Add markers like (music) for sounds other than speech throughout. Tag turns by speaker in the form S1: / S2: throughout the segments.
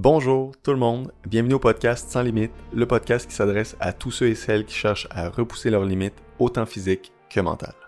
S1: Bonjour tout le monde, bienvenue au podcast Sans Limites, le podcast qui s'adresse à tous ceux et celles qui cherchent à repousser leurs limites, autant physiques que mentales.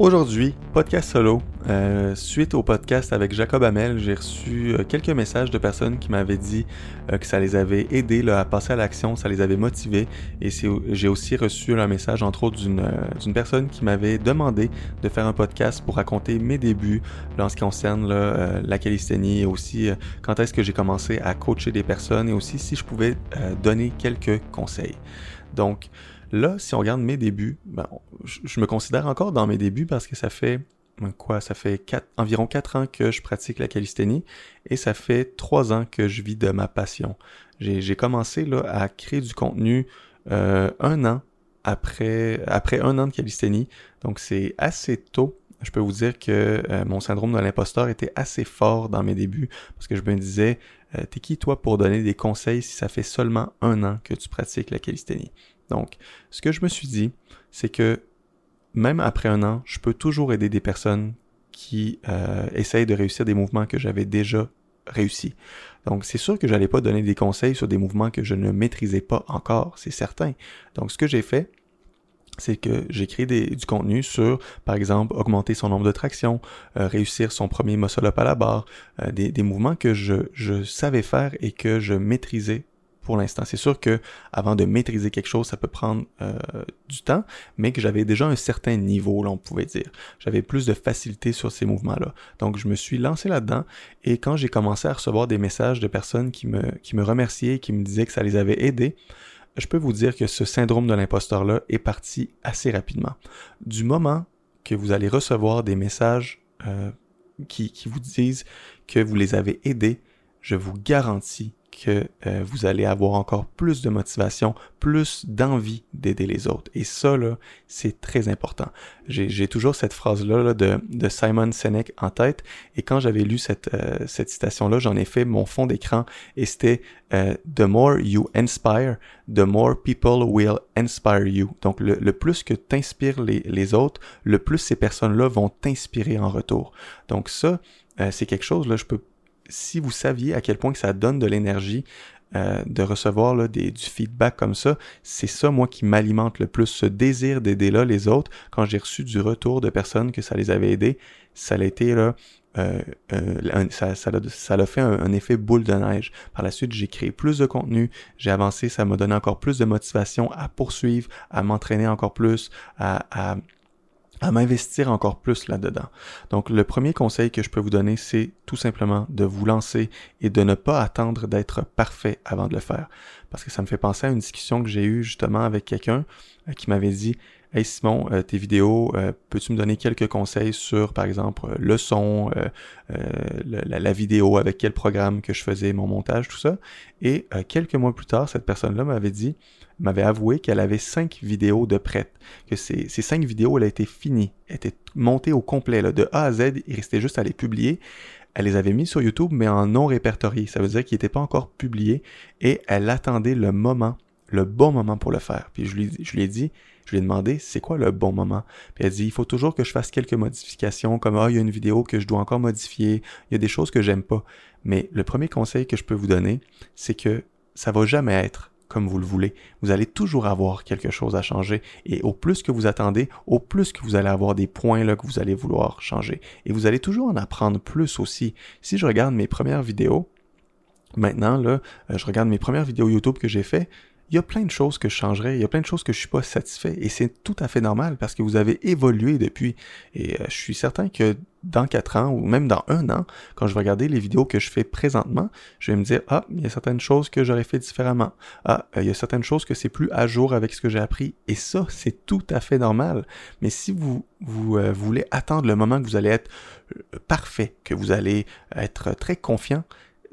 S1: Aujourd'hui, podcast solo. Euh, suite au podcast avec Jacob Hamel, j'ai reçu euh, quelques messages de personnes qui m'avaient dit euh, que ça les avait aidés à passer à l'action, ça les avait motivés. Et j'ai aussi reçu un message, entre autres, d'une personne qui m'avait demandé de faire un podcast pour raconter mes débuts en ce qui concerne la calisthénie et aussi quand est-ce que j'ai commencé à coacher des personnes et aussi si je pouvais donner quelques conseils. Donc, Là, si on regarde mes débuts, ben, je, me considère encore dans mes débuts parce que ça fait ben, quoi Ça fait environ 4 ans que je pratique la calisthénie et ça fait 3 ans que je vis de ma passion. J'ai commencé là, à créer du contenu euh, un an après, un an de calisthénie. Donc c'est assez tôt. Je peux vous dire que euh, mon syndrome de l'imposteur était assez fort dans mes débuts parce que je me disais, euh, t'es qui toi pour donner des conseils si ça fait seulement un an que tu pratiques la calisthénie? Donc, ce que je me suis dit, c'est que même après un an, je peux toujours aider des personnes qui euh, essayent de réussir des mouvements que j'avais déjà réussi. Donc, c'est sûr que j'allais pas donner des conseils sur des mouvements que je ne maîtrisais pas encore, c'est certain. Donc, ce que j'ai fait, c'est que j'ai créé du contenu sur, par exemple, augmenter son nombre de tractions, euh, réussir son premier muscle-up à la barre, euh, des, mouvements que je, je savais faire et que je maîtrisais pour l'instant. C'est sûr que avant de maîtriser quelque chose, ça peut prendre euh, du temps, mais que j'avais déjà un certain niveau, là, on pouvait dire. J'avais plus de facilité sur ces mouvements-là. Donc, je me suis lancé là-dedans, et quand j'ai commencé à recevoir des messages de personnes qui me, qui me remerciaient, qui me disaient que ça les avait aidés, je peux vous dire que ce syndrome de l'imposteur-là est parti assez rapidement. Du moment que vous allez recevoir des messages euh, qui, qui vous disent que vous les avez aidés, je vous garantis que euh, vous allez avoir encore plus de motivation, plus d'envie d'aider les autres. Et ça, là, c'est très important. J'ai toujours cette phrase-là de, de, Simon Sinek en tête, et quand j'avais lu cette, euh, cette citation-là, j'en ai fait mon fond d'écran, et c'était euh, The more you inspire, the more people will inspire you. Donc, le, le plus que tu inspires les, les autres, le plus ces personnes-là vont t'inspirer en retour. Donc ça, c'est quelque chose, là, je peux si vous saviez à quel point que ça donne de l'énergie euh, de recevoir du feedback comme ça, c'est ça, moi, qui m'alimente le plus, ce désir d'aider là les autres. Quand j'ai reçu du retour de personnes que ça les avait aidés, ça a été là, euh, euh, ça, fait un, effet boule de neige. Par la suite, j'ai créé plus de contenu, j'ai avancé, ça m'a donné encore plus de motivation à poursuivre, à m'entraîner encore plus, à à m'investir encore plus là-dedans. Donc le premier conseil que je peux vous donner, c'est tout simplement de vous lancer et de ne pas attendre d'être parfait avant de le faire. Parce que ça me fait penser à une discussion que j'ai eue justement avec quelqu'un euh, qui m'avait dit Hey Simon, euh, tes vidéos, euh, peux-tu me donner quelques conseils sur, par exemple, le son, la, la, vidéo, avec quel programme que je faisais mon montage, tout ça? Et quelques mois plus tard, cette personne-là m'avait dit, m'avait avoué qu'elle avait cinq vidéos de prêtes, que ces, ces cinq vidéos, elle a été finie, étaient montées au complet, là, de A à Z, il restait juste à les publier. Elle les avait mis sur YouTube, mais en non répertorié. Ça veut dire qu'ils n'étaient pas encore publiés et elle attendait le moment, le bon moment pour le faire. Puis je lui, ai dit, je lui ai demandé, c'est quoi le bon moment? Puis elle dit, il faut toujours que je fasse quelques modifications, comme, ah, il y a une vidéo que je dois encore modifier, il y a des choses que j'aime pas. Mais le premier conseil que je peux vous donner, c'est que ça va jamais être comme vous le voulez. Vous allez toujours avoir quelque chose à changer. Et au plus que vous attendez, au plus que vous allez avoir des points là que vous allez vouloir changer. Et vous allez toujours en apprendre plus aussi. Si je regarde mes premières vidéos, maintenant, là, euh, je regarde mes premières vidéos YouTube que j'ai fait, il y a plein de choses que je changerais, il y a plein de choses que je suis pas satisfait et c'est tout à fait normal parce que vous avez évolué depuis. Et euh, je suis certain que dans quatre ans ou même dans un an, quand je vais regarder les vidéos que je fais présentement, je vais me dire ah il y a certaines choses que j'aurais fait différemment, ah euh, il y a certaines choses que c'est plus à jour avec ce que j'ai appris. Et ça c'est tout à fait normal. Mais si vous vous euh, voulez attendre le moment que vous allez être parfait, que vous allez être très confiant,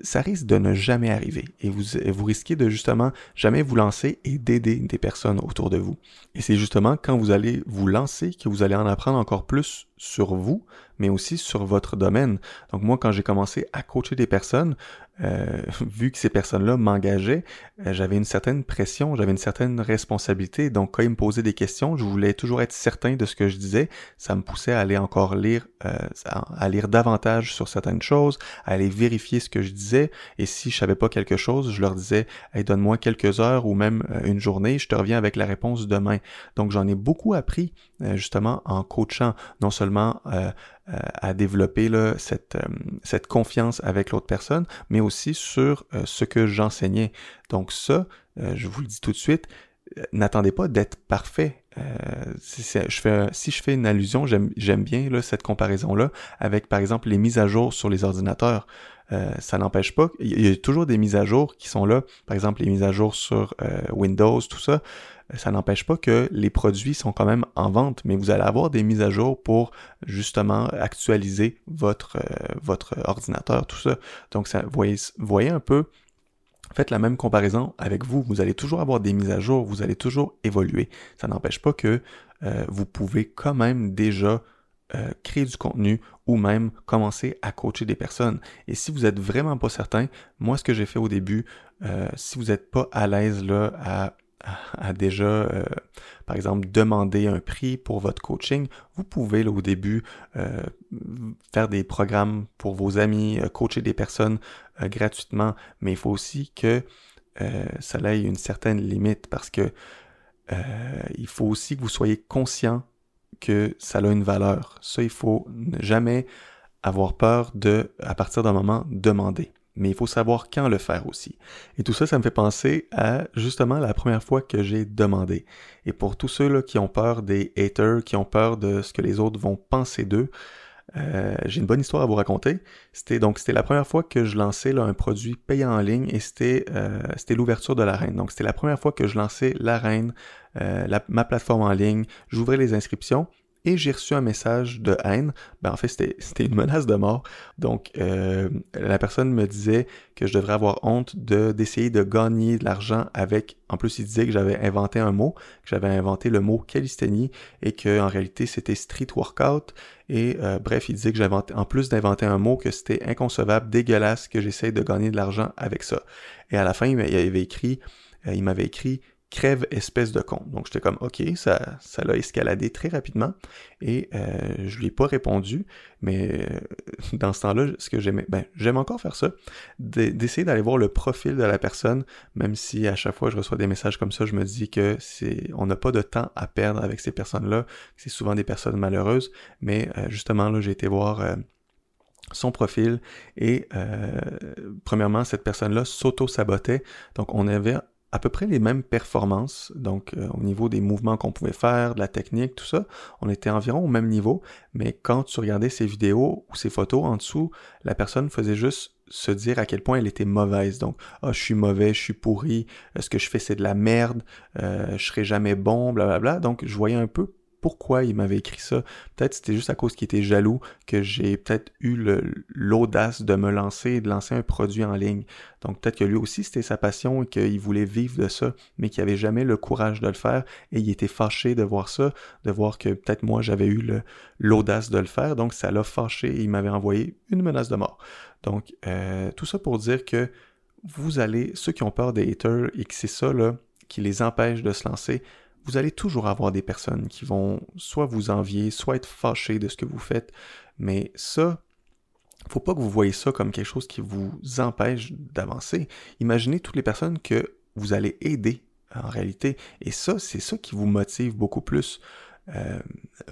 S1: ça risque de ne jamais arriver et vous, vous risquez de justement jamais vous lancer et d'aider des personnes autour de vous. Et c'est justement quand vous allez vous lancer que vous allez en apprendre encore plus sur vous, mais aussi sur votre domaine. Donc moi, quand j'ai commencé à coacher des personnes, euh, vu que ces personnes-là m'engageaient, euh, j'avais une certaine pression, j'avais une certaine responsabilité. Donc, quand ils me posaient des questions, je voulais toujours être certain de ce que je disais. Ça me poussait à aller encore lire, euh, à lire davantage sur certaines choses, à aller vérifier ce que je disais. Et si je savais pas quelque chose, je leur disais, hey, donne-moi quelques heures ou même une journée, je te reviens avec la réponse demain. Donc, j'en ai beaucoup appris justement en coachant, non seulement euh, à développer là, cette, euh, cette confiance avec l'autre personne, mais aussi sur euh, ce que j'enseignais. Donc ça, je vous le dis tout de suite, n'attendez pas d'être parfait. si, je fais, une allusion, j'aime bien là, cette comparaison-là avec, par exemple, les mises à jour sur les ordinateurs. ça n'empêche pas, il y a toujours des mises à jour qui sont là, par exemple les mises à jour sur Windows, tout ça ça n'empêche pas que les produits sont quand même en vente, mais vous allez avoir des mises à jour pour justement actualiser votre, euh, votre ordinateur, tout ça. Donc, ça, voyez, un peu, faites la même comparaison avec vous. Vous allez toujours avoir des mises à jour, vous allez toujours évoluer. Ça n'empêche pas que euh, vous pouvez quand même déjà euh, créer du contenu ou même commencer à coacher des personnes. Et si vous êtes vraiment pas certain, moi ce que j'ai fait au début, si vous n'êtes pas à l'aise là à a déjà, euh, par exemple, demandé un prix pour votre coaching, vous pouvez là, au début euh, faire des programmes pour vos amis, euh, coacher des personnes gratuitement, mais il faut aussi que ça ait une certaine limite parce que il faut aussi que vous soyez conscient que ça a une valeur. Ça, il faut jamais avoir peur de, à partir d'un moment, demander mais il faut savoir quand le faire aussi. Et tout ça, ça me fait penser à justement la première fois que j'ai demandé. Et pour tous ceux là, qui ont peur des haters, qui ont peur de ce que les autres vont penser d'eux, euh, j'ai une bonne histoire à vous raconter. C'était donc c'était la première fois que je lançais là, un produit payant en ligne et c'était euh, c'était l'ouverture de l'arène. Donc c'était la première fois que je lançais euh, ma plateforme en ligne. J'ouvrais les inscriptions et j'ai reçu un message de haine. Ben, en fait, c'était une menace de mort. Donc, euh, la personne me disait que je devrais avoir honte de d'essayer de gagner de l'argent avec... En plus, il disait que j'avais inventé un mot, que j'avais inventé le mot calisthénie et que en réalité, c'était street workout. Et euh, bref, il disait que j'avais, en plus d'inventer un mot, que c'était inconcevable, dégueulasse, que j'essaye de gagner de l'argent avec ça. Et à la fin, il m'avait écrit... Euh, il m'avait écrit crève espèce de con. Donc j'étais comme ok, ça ça l'a escaladé très rapidement. Et euh, je lui ai pas répondu, mais euh, dans ce temps-là, ce que j'aimais, ben j'aime encore faire ça, d'essayer d'aller voir le profil de la personne, même si à chaque fois je reçois des messages comme ça, je me dis que c'est on n'a pas de temps à perdre avec ces personnes-là, c'est souvent des personnes malheureuses, mais euh, justement là j'ai été voir euh, son profil et premièrement cette personne-là s'auto-sabotait. Donc on avait à peu près les mêmes performances, donc euh, au niveau des mouvements qu'on pouvait faire, de la technique, tout ça, on était environ au même niveau, mais quand tu regardais ses vidéos ou ses photos en dessous, la personne faisait juste se dire à quel point elle était mauvaise. Donc, ah, je suis mauvais, je suis pourri, ce que je fais c'est de la merde, euh, je serai jamais bon, blablabla. Bla, bla. Donc, je voyais un peu pourquoi il m'avait écrit ça. Peut-être c'était juste à cause qu'il était jaloux que j'ai peut-être eu l'audace de me lancer et de lancer un produit en ligne. Donc peut-être que lui aussi c'était sa passion et qu'il voulait vivre de ça, mais qu'il n'avait jamais le courage de le faire et il était fâché de voir ça, de voir que peut-être moi j'avais eu l'audace de le faire. Donc ça l'a fâché et il m'avait envoyé une menace de mort. Donc euh, tout ça pour dire que vous allez, ceux qui ont peur des haters et que c'est ça là, qui les empêche de se lancer, vous allez toujours avoir des personnes qui vont soit vous envier, soit être fâchées de ce que vous faites, mais ça, faut pas que vous voyez ça comme quelque chose qui vous empêche d'avancer. Imaginez toutes les personnes que vous allez aider en réalité, et ça, c'est ça qui vous motive beaucoup plus. Euh,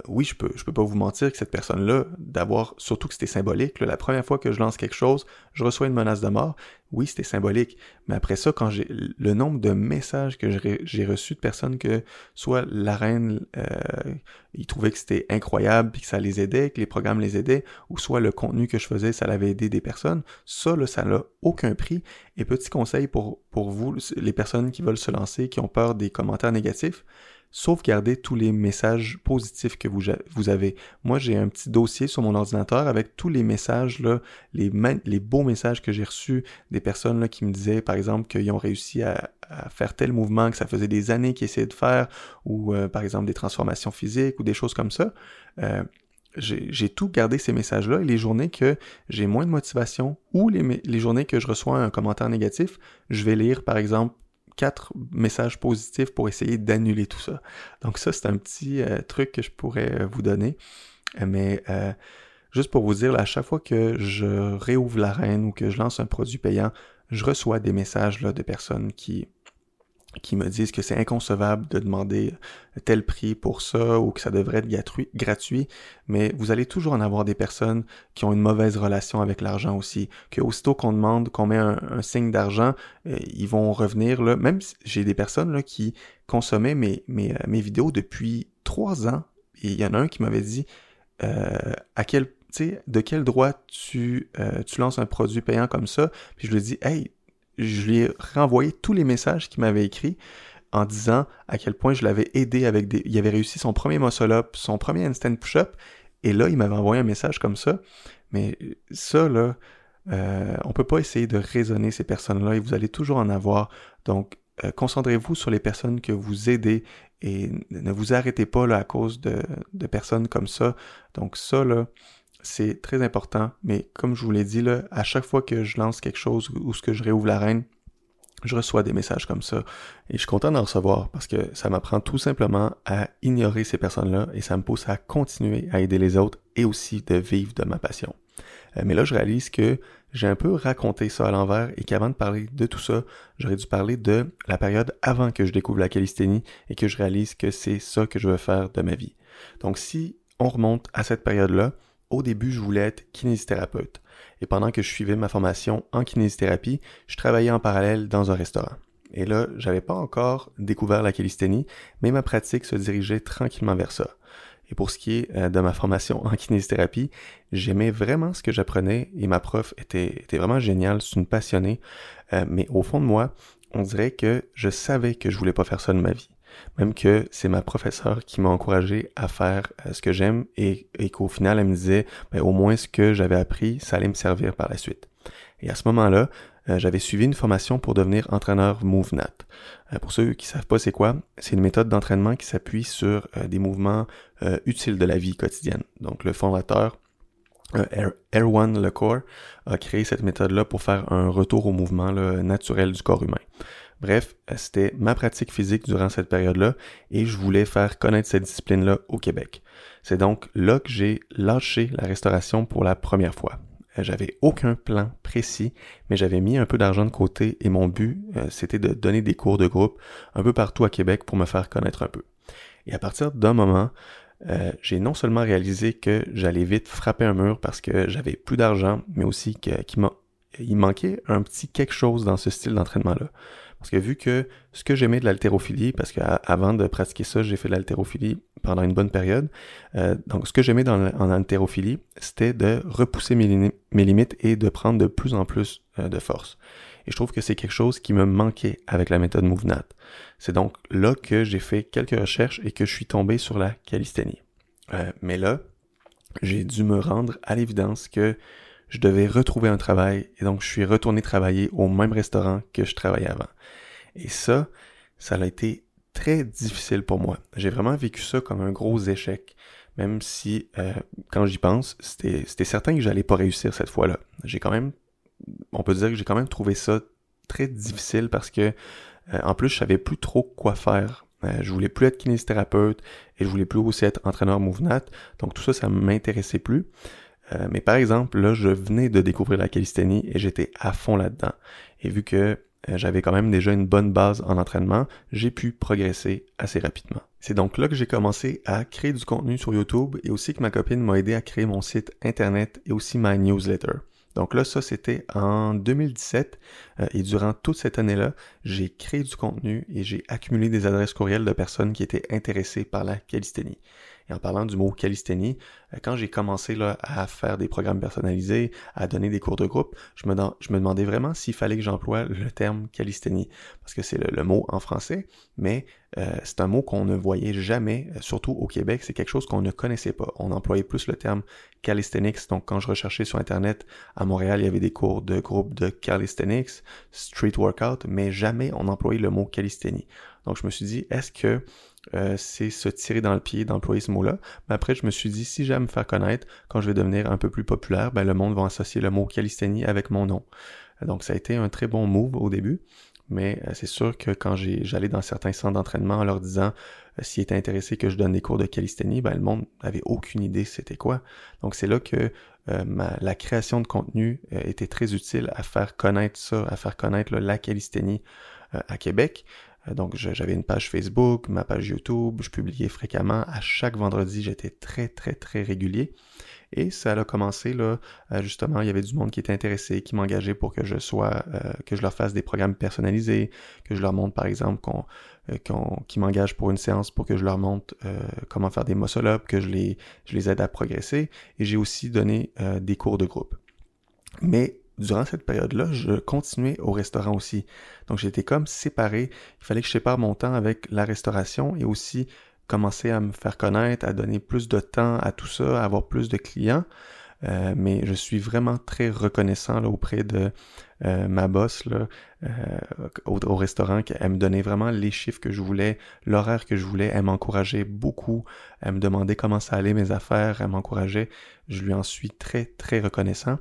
S1: oui, je peux, je peux pas vous mentir que cette personne-là, d'avoir, surtout que c'était symbolique, la première fois que je lance quelque chose, je reçois une menace de mort. Oui, c'était symbolique. Mais après ça, quand j'ai le nombre de messages que j'ai reçus de personnes que soit la reine, euh, ils trouvaient que c'était incroyable, puis que ça les aidait, que les programmes les aidaient, ou soit le contenu que je faisais, ça l'avait aidé des personnes, ça, là, ça n'a aucun prix. Et petit conseil pour, pour vous, les personnes qui veulent se lancer, qui ont peur des commentaires négatifs, sauvegardez tous les messages positifs que vous, vous avez. Moi, j'ai un petit dossier sur mon ordinateur avec tous les messages, les, les beaux messages que j'ai reçus des personnes qui me disaient, par exemple, qu'ils ont réussi à, faire tel mouvement que ça faisait des années qu'ils essayaient de faire, ou euh, par exemple des transformations physiques ou des choses comme ça. Euh, j'ai tout gardé ces messages-là et les journées que j'ai moins de motivation ou les, les journées que je reçois un commentaire négatif, je vais lire par exemple quatre messages positifs pour essayer d'annuler tout ça. Donc ça, c'est un petit euh, truc que je pourrais euh, vous donner. Mais euh, juste pour vous dire, à chaque fois que je réouvre l'arène ou que je lance un produit payant, je reçois des messages de personnes qui qui me disent que c'est inconcevable de demander tel prix pour ça ou que ça devrait être gratuit, mais vous allez toujours en avoir des personnes qui ont une mauvaise relation avec l'argent aussi, que aussitôt qu'on demande qu'on met un, signe d'argent, euh, ils vont revenir là. Même j'ai des personnes là qui consommaient mes, mes, euh, mes vidéos depuis trois ans, et il y en a un qui m'avait dit euh, à quel de quel droit tu, euh, tu lances un produit payant comme ça, puis je lui dis Hey, je lui ai renvoyé tous les messages qu'il m'avait écrits en disant à quel point je l'avais aidé avec des... Il avait réussi son premier muscle-up, son premier instant push-up, et là, il m'avait envoyé un message comme ça. Mais ça, là, euh, on peut pas essayer de raisonner ces personnes-là, et vous allez toujours en avoir. Donc, euh, concentrez-vous sur les personnes que vous aidez et ne vous arrêtez pas là à cause de personnes comme ça. Donc ça, là, c'est très important, mais comme je vous l'ai dit, là, à chaque fois que je lance quelque chose ou ce que je réouvre l'arène, je reçois des messages comme ça. Et je suis content d'en recevoir parce que ça m'apprend tout simplement à ignorer ces personnes-là et ça me pousse à continuer à aider les autres et aussi de vivre de ma passion. Euh, mais là, je réalise que j'ai un peu raconté ça à l'envers et qu'avant de parler de tout ça, j'aurais dû parler de la période avant que je découvre la calisthénie et que je réalise que c'est ça que je veux faire de ma vie. Donc si on remonte à cette période-là, au début, je voulais être kinésithérapeute. Et pendant que je suivais ma formation en kinésithérapie, je travaillais en parallèle dans un restaurant. Et là, j'avais pas encore découvert la calisthénie, mais ma pratique se dirigeait tranquillement vers ça. Et pour ce qui est euh, de ma formation en kinésithérapie, j'aimais vraiment ce que j'apprenais et ma prof était, vraiment géniale, c'est une passionnée. Euh, mais au fond de moi, on dirait que je savais que je voulais pas faire ça de ma vie. Même que c'est ma professeure qui m'a encouragé à faire euh, ce que j'aime et, qu'au final, elle me disait, ben, au moins ce que j'avais appris, ça allait me servir par la suite. Et à ce moment-là, euh, j'avais suivi une formation pour devenir entraîneur MoveNat. Euh, pour ceux qui savent pas c'est quoi, c'est une méthode d'entraînement qui s'appuie sur des mouvements utiles de la vie quotidienne. Donc le fondateur Erwan Lecor a créé cette méthode-là pour faire un retour au mouvement naturel du corps humain. Bref, c'était ma pratique physique durant cette période-là et je voulais faire connaître cette discipline-là au Québec. C'est donc là que j'ai lâché la restauration pour la première fois. Euh, j'avais aucun plan précis, mais j'avais mis un peu d'argent de côté et mon but, euh, c'était de donner des cours de groupe un peu partout à Québec pour me faire connaître un peu. Et à partir d'un moment, euh, j'ai non seulement réalisé que j'allais vite frapper un mur parce que j'avais plus d'argent, mais aussi qu'il manquait un petit quelque chose dans ce style d'entraînement-là. Parce que vu que ce que j'aimais de l'haltérophilie, parce qu'avant de pratiquer ça, j'ai fait de l'haltérophilie pendant une bonne période. Euh, donc, ce que j'aimais en haltérophilie, c'était de repousser mes, limites et de prendre de plus en plus euh, de force. Et je trouve que c'est quelque chose qui me manquait avec la méthode MoveNat. C'est donc là que j'ai fait quelques recherches et que je suis tombé sur la calisthénie. Euh, mais là, j'ai dû me rendre à l'évidence que je devais retrouver un travail et donc je suis retourné travailler au même restaurant que je travaillais avant. Et ça, ça a été très difficile pour moi. J'ai vraiment vécu ça comme un gros échec, même si euh, quand j'y pense, c'était certain que j'allais pas réussir cette fois-là. J'ai quand même, on peut dire que j'ai quand même trouvé ça très difficile parce que euh, en plus je savais plus trop quoi faire. Euh, je voulais plus être kinésithérapeute et je voulais plus aussi être entraîneur MoveNat. Donc tout ça, ça m'intéressait plus. Euh, mais par exemple, là, je venais de découvrir la calisthénie et j'étais à fond là-dedans. Et vu que euh, j'avais quand même déjà une bonne base en entraînement, j'ai pu progresser assez rapidement. C'est donc là que j'ai commencé à créer du contenu sur YouTube et aussi que ma copine m'a aidé à créer mon site internet et aussi ma newsletter. Donc là, ça, c'était en 2017. Euh, et durant toute cette année-là, j'ai créé du contenu et j'ai accumulé des adresses courriels de personnes qui étaient intéressées par la calisthénie. Et en parlant du mot calisthénie, euh, quand j'ai commencé là, à faire des programmes personnalisés, à donner des cours de groupe, je me, demandais vraiment s'il fallait que j'emploie le terme calisthénie, parce que c'est le, mot en français, mais euh, c'est un mot qu'on ne voyait jamais, euh, surtout au Québec, c'est quelque chose qu'on ne connaissait pas. On employait plus le terme calisthenics, donc quand je recherchais sur Internet, à Montréal, il y avait des cours de groupe de calisthenics, street workout, mais jamais on employait le mot calisthénie. Donc je me suis dit, est-ce que euh, c'est se tirer dans le pied d'employer ce mot-là. Mais après, je me suis dit, si j'aime me faire connaître, quand je vais devenir un peu plus populaire, ben, le monde va associer le mot calisthénie avec mon nom. Donc, ça a été un très bon move au début. Mais euh, c'est sûr que quand j'allais dans certains centres d'entraînement en leur disant euh, s'ils étaient intéressés que je donne des cours de calisthénie, ben, le monde n'avait aucune idée c'était quoi. Donc c'est là que ma, la création de contenu était très utile à faire connaître ça, à faire connaître la calisthénie à Québec. Euh, donc j'avais une page Facebook, ma page YouTube, je publiais fréquemment. À chaque vendredi, j'étais très très très régulier. Et ça a commencé là, euh, justement, il y avait du monde qui était intéressé, qui m'engageait pour que je sois, euh, que je leur fasse des programmes personnalisés, que je leur montre par exemple qu'on, qui m'engagent pour une séance pour que je leur montre comment faire des muscle-up, que je les, je les aide à progresser. Et j'ai aussi donné des cours de groupe. Mais durant cette période-là, je continuais au restaurant aussi. Donc j'étais comme séparé. Il fallait que je sépare mon temps avec la restauration et aussi commencer à me faire connaître, à donner plus de temps à tout ça, à avoir plus de clients. Euh, mais je suis vraiment très reconnaissant auprès de euh, ma boss euh, au, restaurant, qu'elle me donnait vraiment les chiffres que je voulais, l'horaire que je voulais, elle m'encourageait beaucoup, elle me demandait comment ça allait mes affaires, elle m'encourageait, je lui en suis très très reconnaissant.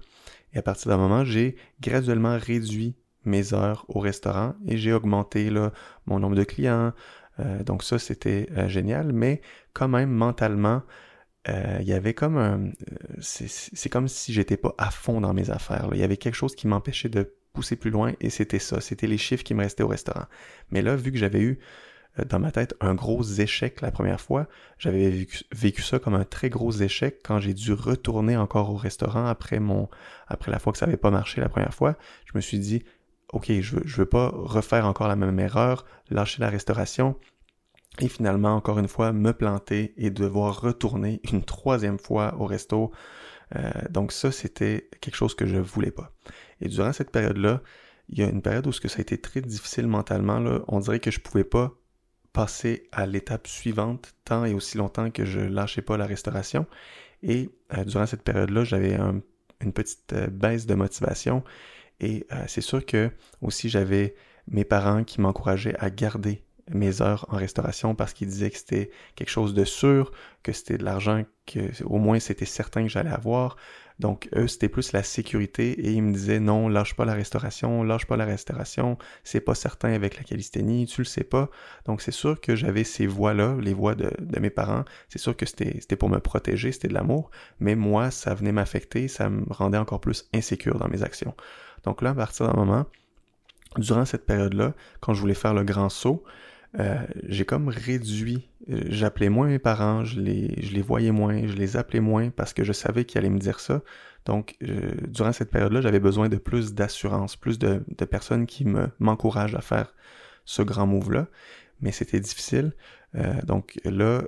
S1: Et à partir d'un moment, j'ai graduellement réduit mes heures au restaurant et j'ai augmenté là, mon nombre de clients. Euh, donc ça, c'était euh, génial, mais quand même mentalement, euh, il y avait comme un... C'est comme si j'étais pas à fond dans mes affaires. Il y avait quelque chose qui m'empêchait de pousser plus loin et c'était ça. C'était les chiffres qui me restaient au restaurant. Mais là, vu que j'avais eu dans ma tête un gros échec la première fois. J'avais vécu, ça comme un très gros échec quand j'ai dû retourner encore au restaurant après mon après la fois que ça n'avait pas marché la première fois. Je me suis dit OK, je veux, je veux pas refaire encore la même erreur, lâcher la restauration et finalement encore une fois me planter et devoir retourner une troisième fois au resto. Euh, donc ça c'était quelque chose que je voulais pas. Et durant cette période-là, il y a une période où ce que ça a été très difficile mentalement. Là. On dirait que je pouvais pas passer à l'étape suivante tant et aussi longtemps que je lâchais pas la restauration. Et euh, durant cette période-là, j'avais une petite euh, baisse de motivation. Et euh, c'est sûr que aussi j'avais mes parents qui m'encourageaient à garder mes heures en restauration parce qu'ils disaient que c'était quelque chose de sûr, que c'était de l'argent que au moins c'était certain que j'allais avoir. Donc eux, c'était plus la sécurité et ils me disaient non, lâche pas la restauration, lâche pas la restauration, c'est pas certain avec la calisthénie, tu le sais pas. Donc c'est sûr que j'avais ces voix-là, les voix de, mes parents, c'est sûr que c'était pour me protéger, c'était de l'amour, mais moi, ça venait m'affecter, ça me rendait encore plus insécure dans mes actions. Donc là, à partir d'un moment, durant cette période-là, quand je voulais faire le grand saut, euh, j'ai comme réduit. Euh, j'appelais moins mes parents, je les, je les voyais moins, je les appelais moins parce que je savais qu'ils allaient me dire ça. Donc, euh, durant cette période-là, j'avais besoin de plus d'assurance, plus de, personnes qui me m'encouragent à faire ce grand move-là. Mais c'était difficile. donc là,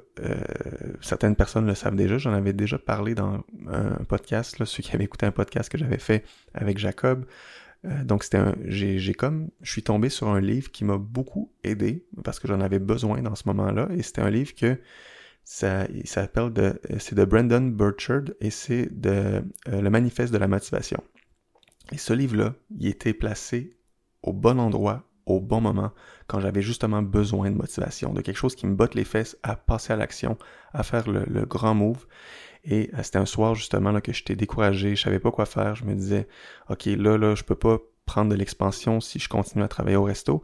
S1: certaines personnes le savent déjà. J'en avais déjà parlé dans un podcast, là, ceux qui avaient écouté un podcast que j'avais fait avec Jacob. Euh, donc c'était un, j'ai, comme, je suis tombé sur un livre qui m'a beaucoup aidé parce que j'en avais besoin dans ce moment-là et c'était un livre que ça, s'appelle de, c'est de Brandon Burchard et c'est de euh, le manifeste de la motivation. Et ce livre-là, il était placé au bon endroit, au bon moment, quand j'avais justement besoin de motivation, de quelque chose qui me botte les fesses à passer à l'action, à faire le, grand move. Et euh, c'était un soir justement là que j'étais découragé, je savais pas quoi faire, je me disais OK, là là, je peux pas prendre de l'expansion si je continue à travailler au resto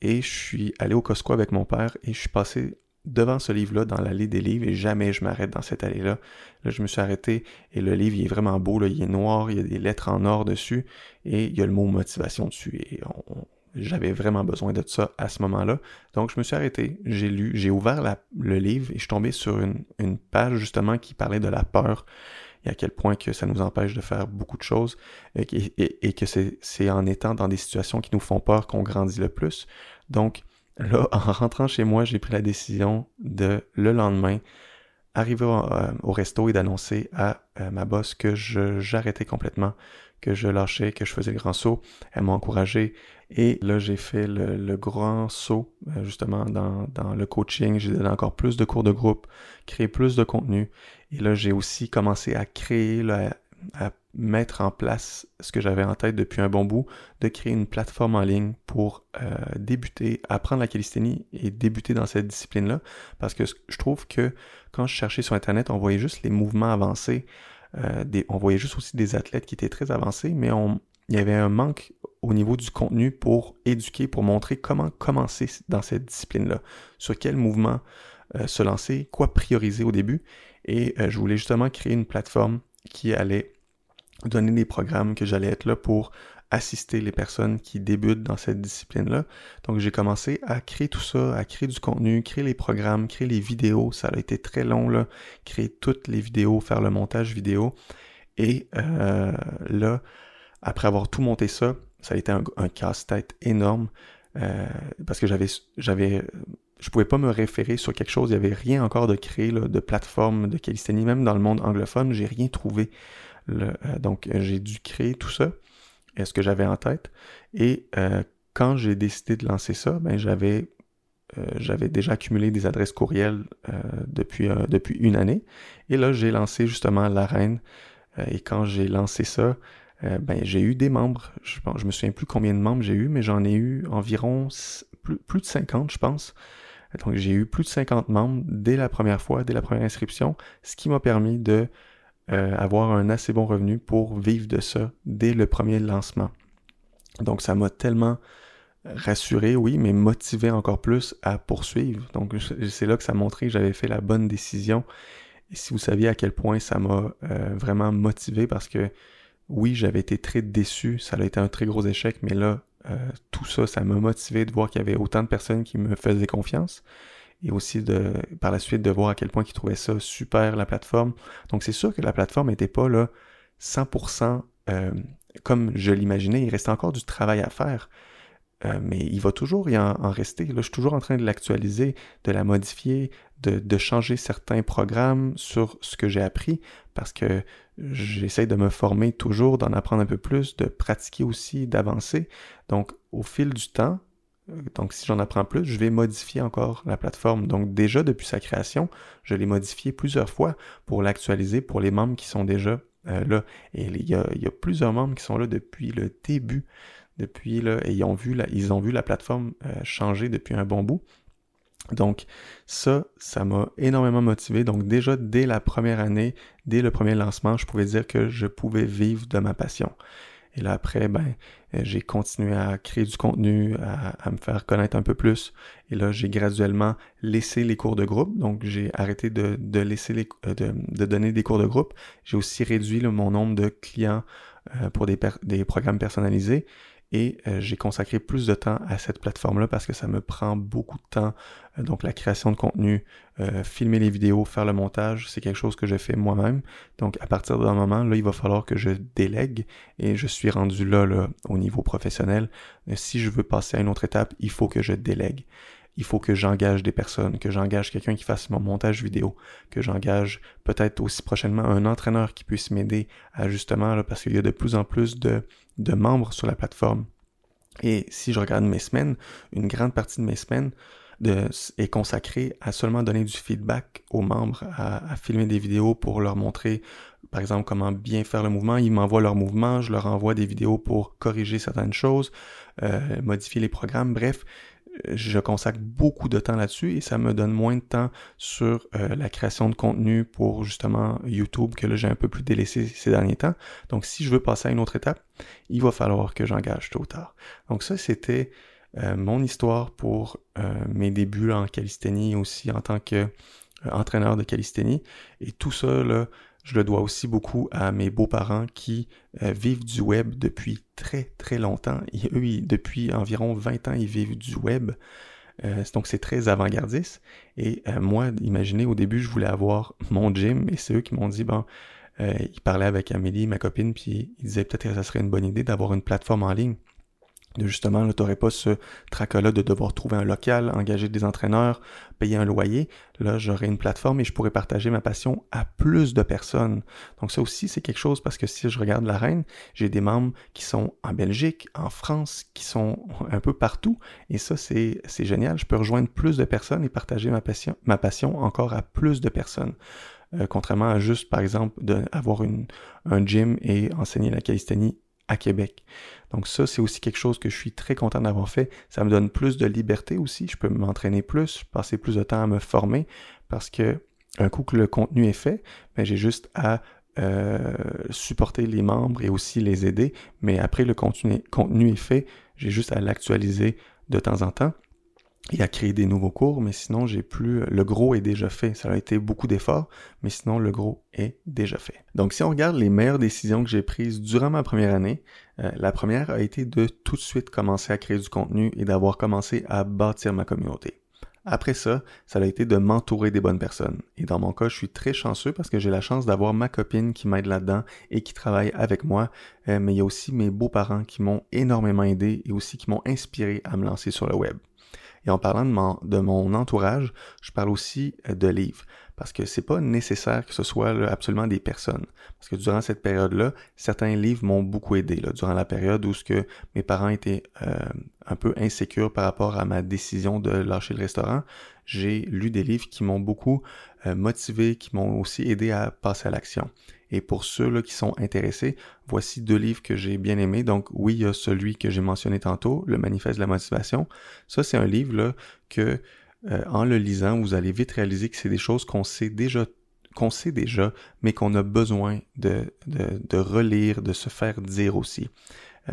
S1: et je suis allé au Costco avec mon père et je suis passé devant ce livre-là dans l'allée des livres et jamais je m'arrête dans cette allée-là. Là, je me suis arrêté et le livre il est vraiment beau, là, il est noir, il y a des lettres en or dessus et il y a le mot motivation dessus et on, j'avais vraiment besoin de ça à ce moment-là. Donc, je me suis arrêté, j'ai lu, j'ai ouvert le livre et je suis tombé sur une, page justement qui parlait de la peur et à quel point que ça nous empêche de faire beaucoup de choses et, que c'est en étant dans des situations qui nous font peur qu'on grandit le plus. Donc, là, (laughs) en rentrant chez moi, j'ai pris la décision de, le lendemain, arriver au, euh, resto et d'annoncer à euh, ma boss que j'arrêtais complètement que je lâchais, que je faisais le grand saut. Elle m'a encouragé. Et là, j'ai fait le, grand saut, euh, justement, dans, dans le coaching. J'ai donné encore plus de cours de groupe, créé plus de contenu. Et là, j'ai aussi commencé à créer, à mettre en place ce que j'avais en tête depuis un bon bout, de créer une plateforme en ligne pour euh, débuter, apprendre la calisthénie et débuter dans cette discipline-là. Parce que je trouve que quand je cherchais sur Internet, on voyait juste les mouvements avancés, euh, on voyait juste aussi des athlètes qui étaient très avancés, mais on, il y avait un manque au niveau du contenu pour éduquer, pour montrer comment commencer dans cette discipline-là, sur quel mouvement euh, se lancer, quoi prioriser au début. Et je voulais justement créer une plateforme qui allait donner des programmes que j'allais être là pour assister les personnes qui débutent dans cette discipline-là. Donc j'ai commencé à créer tout ça, à créer du contenu, créer les programmes, créer les vidéos. Ça a été très long, là, créer toutes les vidéos, faire le montage vidéo. Et euh, là, après avoir tout monté ça, ça a été un, casse-tête énorme euh, parce que j'avais, j'avais, je pouvais pas me référer sur quelque chose. Il y avait rien encore de créé de plateforme de calisthénie, même dans le monde anglophone, j'ai rien trouvé. Euh, donc, j'ai dû créer tout ça, ce que j'avais en tête. Et euh, quand j'ai décidé de lancer ça, ben, j'avais euh, j'avais déjà accumulé des adresses courriels depuis, depuis une année. Et là, j'ai lancé justement l'arène. et quand j'ai lancé ça, ben, j'ai eu des membres. Je, je me souviens plus combien de membres j'ai eu, mais j'en ai eu environ plus, plus de 50, je pense. Donc j'ai eu plus de 50 membres dès la première fois, dès la première inscription, ce qui m'a permis de euh, avoir un assez bon revenu pour vivre de ça dès le premier lancement. Donc ça m'a tellement rassuré, oui, mais motivé encore plus à poursuivre. Donc c'est là que ça montrait que j'avais fait la bonne décision. Et si vous saviez à quel point ça m'a euh, vraiment motivé, parce que oui, j'avais été très déçu, ça a été un très gros échec, mais là, euh, tout ça, ça m'a motivé de voir qu'il y avait autant de personnes qui me faisaient confiance et aussi de par la suite de voir à quel point ils trouvaient ça super la plateforme. Donc c'est sûr que la plateforme n'était pas là 100% euh, comme je l'imaginais, il restait encore du travail à faire. Euh, mais il va toujours y en, rester. Là, je suis toujours en train de l'actualiser, de la modifier, de, de, changer certains programmes sur ce que j'ai appris parce que j'essaie de me former toujours, d'en apprendre un peu plus, de pratiquer aussi, d'avancer. Donc, au fil du temps, donc, si j'en apprends plus, je vais modifier encore la plateforme. Donc, déjà depuis sa création, je l'ai modifié plusieurs fois pour l'actualiser pour les membres qui sont déjà euh, là. Et il y, a, plusieurs membres qui sont là depuis le début, depuis là, et ils ont vu la, ils ont vu la plateforme euh, changer depuis un bon bout. Donc, ça, ça m'a énormément motivé. Donc, déjà dès la première année, dès le premier lancement, je pouvais dire que je pouvais vivre de ma passion. Et là, après, ben, euh, j'ai continué à créer du contenu, à, me faire connaître un peu plus. Et là, j'ai graduellement laissé les cours de groupe. Donc, j'ai arrêté de, laisser euh, de, donner des cours de groupe. J'ai aussi réduit mon nombre de clients euh, pour des programmes personnalisés et euh, j'ai consacré plus de temps à cette plateforme-là parce que ça me prend beaucoup de temps. Euh, donc la création de contenu, euh, filmer les vidéos, faire le montage, c'est quelque chose que je fais moi-même. Donc à partir d'un moment, là, il va falloir que je délègue et je suis rendu là, là au niveau professionnel. si je veux passer à une autre étape, il faut que je délègue il faut que j'engage des personnes, que j'engage quelqu'un qui fasse mon montage vidéo, que j'engage peut-être aussi prochainement un entraîneur qui puisse m'aider à justement, là, parce qu'il y a de plus en plus de, membres sur la plateforme. Et si je regarde mes semaines, une grande partie de mes semaines est consacrée à seulement donner du feedback aux membres, à, filmer des vidéos pour leur montrer, par exemple, comment bien faire le mouvement. Ils m'envoient leur mouvement, je leur envoie des vidéos pour corriger certaines choses, euh, modifier les programmes. Bref, je consacre beaucoup de temps là-dessus et ça me donne moins de temps sur euh, la création de contenu pour justement YouTube que là j'ai un peu plus délaissé ces derniers temps. Donc si je veux passer à une autre étape, il va falloir que j'engage tôt ou tard. Donc ça c'était euh, mon histoire pour euh, mes débuts en calisthénie aussi en tant que entraîneur de calisthénie et tout ça là je le dois aussi beaucoup à mes beaux-parents qui euh, vivent du web depuis très très longtemps. Et eux, depuis environ 20 ans, ils vivent du web. Euh, donc c'est très avant-gardiste. Et euh, moi, imaginez, au début, je voulais avoir mon gym et c'est eux qui m'ont dit, bon, ils parlaient avec Amélie, ma copine, puis ils disaient peut-être que ça serait une bonne idée d'avoir une plateforme en ligne justement, tu n'aurais pas ce tracas-là de devoir trouver un local, engager des entraîneurs, payer un loyer. Là, j'aurais une plateforme et je pourrais partager ma passion à plus de personnes. Donc ça aussi, c'est quelque chose parce que si je regarde la reine, j'ai des membres qui sont en Belgique, en France, qui sont un peu partout. Et ça, c'est, génial. Je peux rejoindre plus de personnes et partager ma passion, ma passion encore à plus de personnes. contrairement à juste, par exemple, d'avoir un gym et enseigner la calisthénie à Québec. Donc ça, c'est aussi quelque chose que je suis très content d'avoir fait. Ça me donne plus de liberté aussi. Je peux m'entraîner plus, passer plus de temps à me former parce que un coup que le contenu est fait, ben, j'ai juste à euh, supporter les membres et aussi les aider. Mais après le contenu, contenu est fait, j'ai juste à l'actualiser de temps en temps et à créer des nouveaux cours, mais sinon j'ai plus le gros est déjà fait. Ça a été beaucoup d'efforts, mais sinon le gros est déjà fait. Donc si on regarde les meilleures décisions que j'ai prises durant ma première année, euh, la première a été de tout de suite commencer à créer du contenu et d'avoir commencé à bâtir ma communauté. Après ça, ça a été de m'entourer des bonnes personnes. Et dans mon cas, je suis très chanceux parce que j'ai la chance d'avoir ma copine qui m'aide là-dedans et qui travaille avec moi. Euh, mais il y a aussi mes beaux-parents qui m'ont énormément aidé et aussi qui m'ont inspiré à me lancer sur le web. Et en parlant de mon, entourage, je parle aussi euh, de livres. Parce que c'est pas nécessaire que ce soit absolument des personnes. Parce que durant cette période-là, certains livres m'ont beaucoup aidé. Durant la période où ce que mes parents étaient euh, un peu insécures par rapport à ma décision de lâcher le restaurant, j'ai lu des livres qui m'ont beaucoup euh, motivé, qui m'ont aussi aidé à passer à l'action. Et pour ceux là, qui sont intéressés, voici deux livres que j'ai bien aimés. Donc oui, il y a celui que j'ai mentionné tantôt, Le Manifeste de la motivation. Ça, c'est un livre là, que euh, en le lisant, vous allez vite réaliser que c'est des choses qu'on sait déjà qu'on sait déjà, mais qu'on a besoin de, de, de, relire, de se faire dire aussi.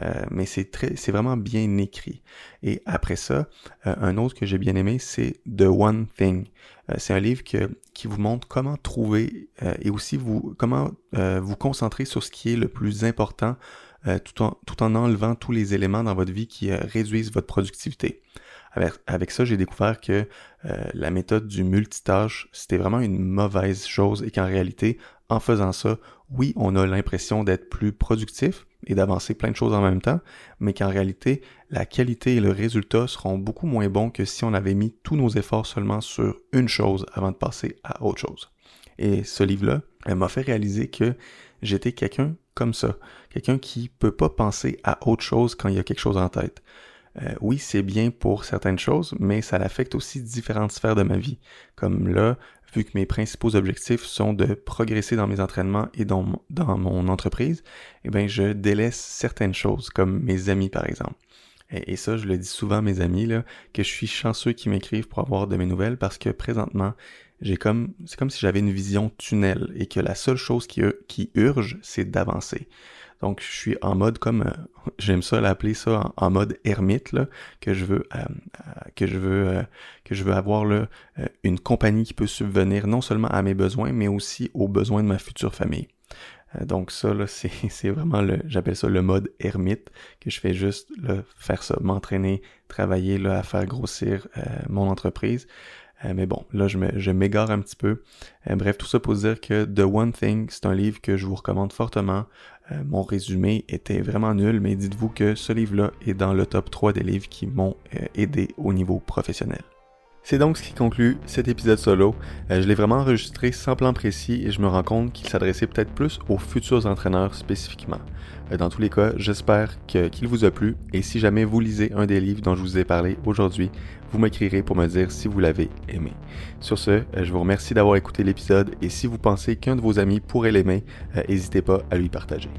S1: Euh, mais c'est très, c'est vraiment bien écrit. Et après ça, euh, un autre que j'ai bien aimé, c'est The One Thing. Euh, c'est un livre que, qui vous montre comment trouver et aussi vous, comment vous concentrer sur ce qui est le plus important tout, en, tout en enlevant tous les éléments dans votre vie qui réduisent votre productivité. Avec, avec ça, j'ai découvert que la méthode du multitâche, c'était vraiment une mauvaise chose et qu'en réalité, en faisant ça, oui, on a l'impression d'être plus productif et d'avancer plein de choses en même temps, mais qu'en réalité, la qualité et le résultat seront beaucoup moins bons que si on avait mis tous nos efforts seulement sur une chose avant de passer à autre chose. Et ce livre-là m'a fait réaliser que j'étais quelqu'un comme ça, quelqu'un qui peut pas penser à autre chose quand il y a quelque chose en tête. Euh, oui, c'est bien pour certaines choses, mais ça affecte aussi différentes sphères de ma vie. Comme là, vu que mes principaux objectifs sont de progresser dans mes entraînements et dans, mon entreprise, eh bien, je délaisse certaines choses, comme mes amis par exemple. Et, ça, je le dis souvent à mes amis, que je suis chanceux qui m'écrivent pour avoir de mes nouvelles parce que présentement, j'ai comme, c'est comme si j'avais une vision tunnel et que la seule chose qui urge, c'est d'avancer. Donc, je suis en mode comme, euh, (laughs) j'aime ça l'appeler ça en, mode ermite, là, que je veux, euh, euh, que je veux, que je veux avoir là, une compagnie qui peut subvenir non seulement à mes besoins, mais aussi aux besoins de ma future famille. Donc ça, là, (laughs) c'est, vraiment le, j'appelle ça le mode ermite, que je fais juste là, faire ça, m'entraîner, travailler là, à faire grossir mon entreprise. Mais bon, là, je m'égare un petit peu. Bref, tout ça pour dire que The One Thing, c'est un livre que je vous recommande fortement. Euh, mon résumé était vraiment nul, mais dites-vous que ce livre-là est dans le top 3 des livres qui m'ont aidé au niveau professionnel. C'est donc ce qui conclut cet épisode solo. je l'ai vraiment enregistré sans plan précis et je me rends compte qu'il s'adressait peut-être plus aux futurs entraîneurs spécifiquement. dans tous les cas, j'espère qu'il vous a plu et si jamais vous lisez un des livres dont je vous ai parlé aujourd'hui, vous m'écrirez pour me dire si vous l'avez aimé. Sur ce, euh, je vous remercie d'avoir écouté l'épisode et si vous pensez qu'un de vos amis pourrait l'aimer, euh, n'hésitez pas à lui partager.